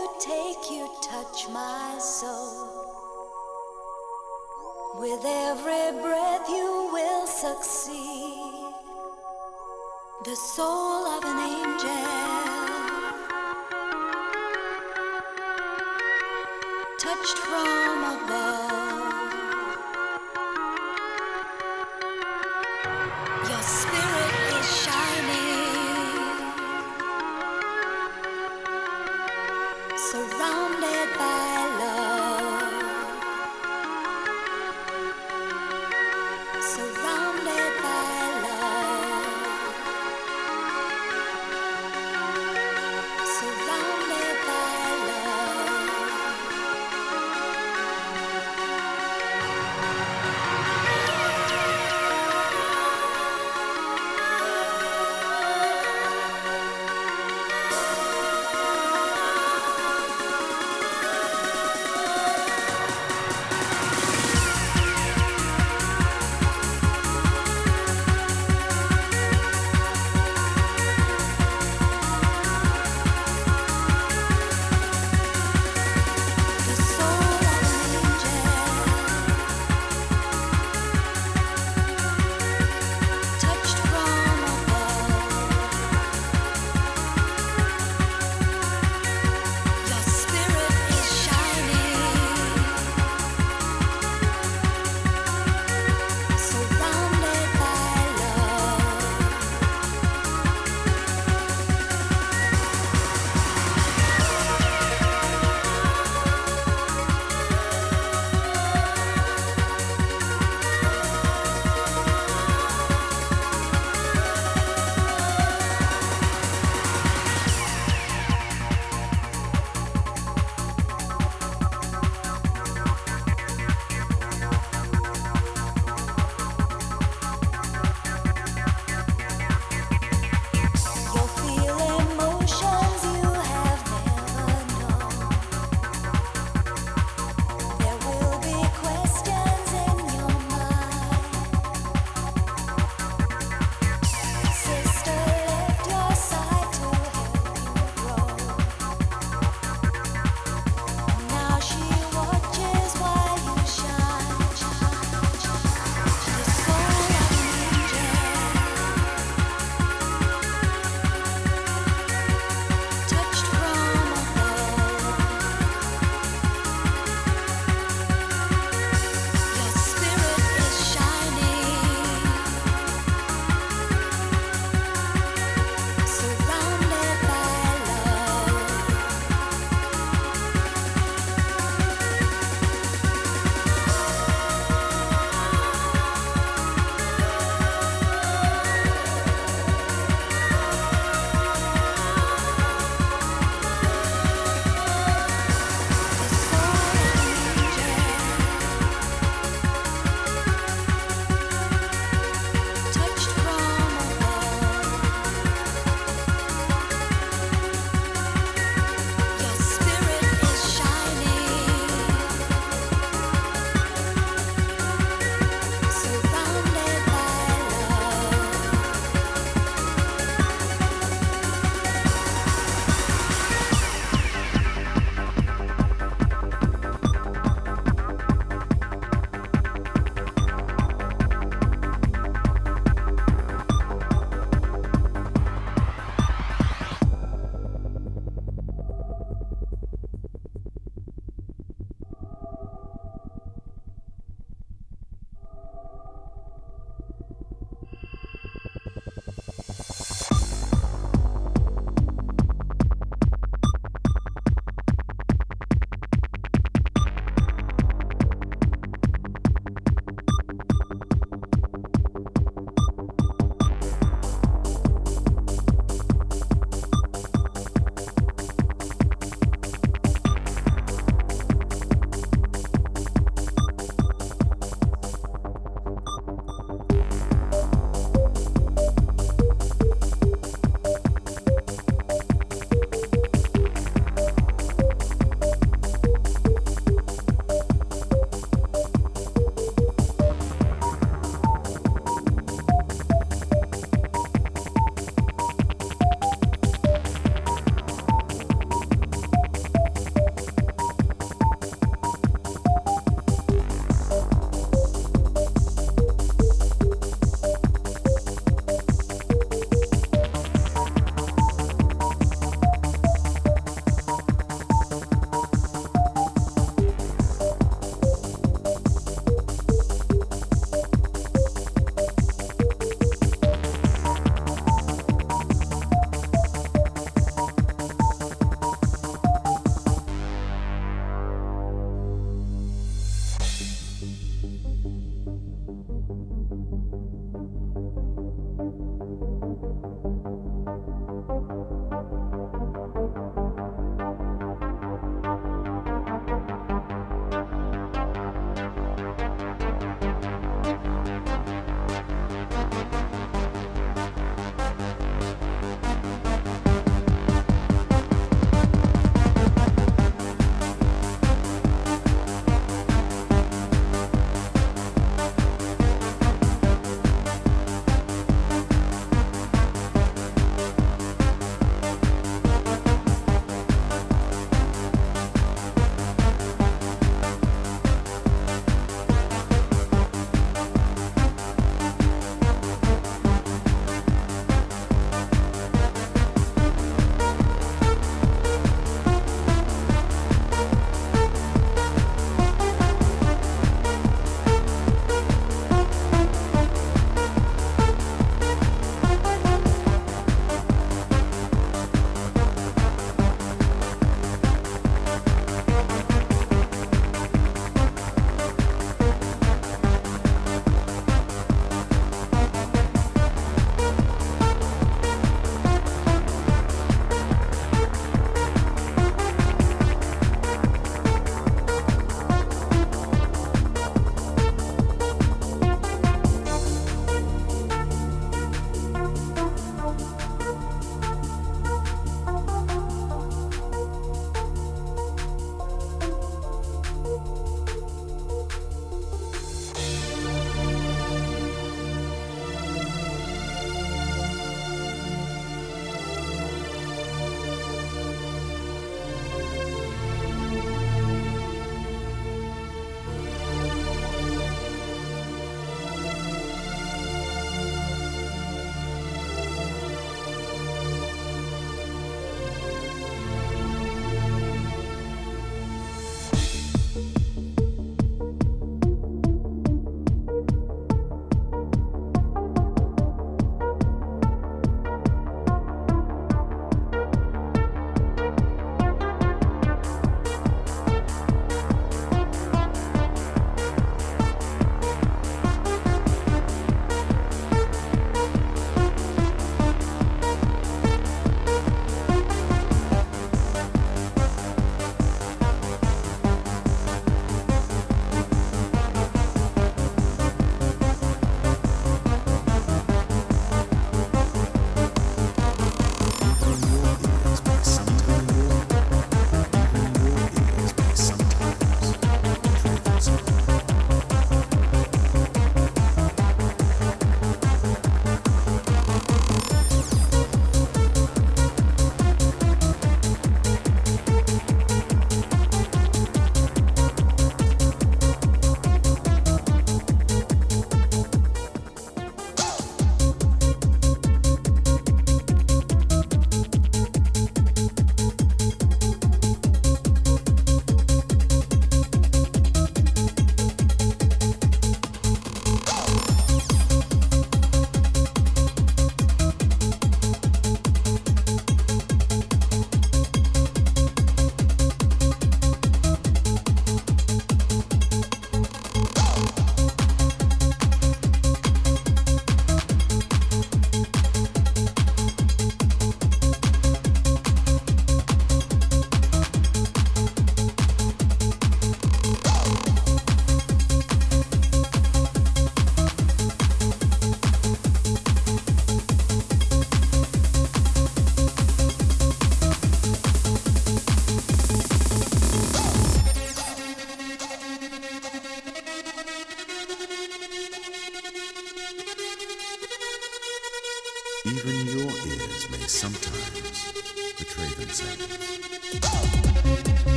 you take, you touch my soul. With every breath, you will succeed. The soul of an angel. touched from above.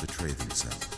Betray themselves.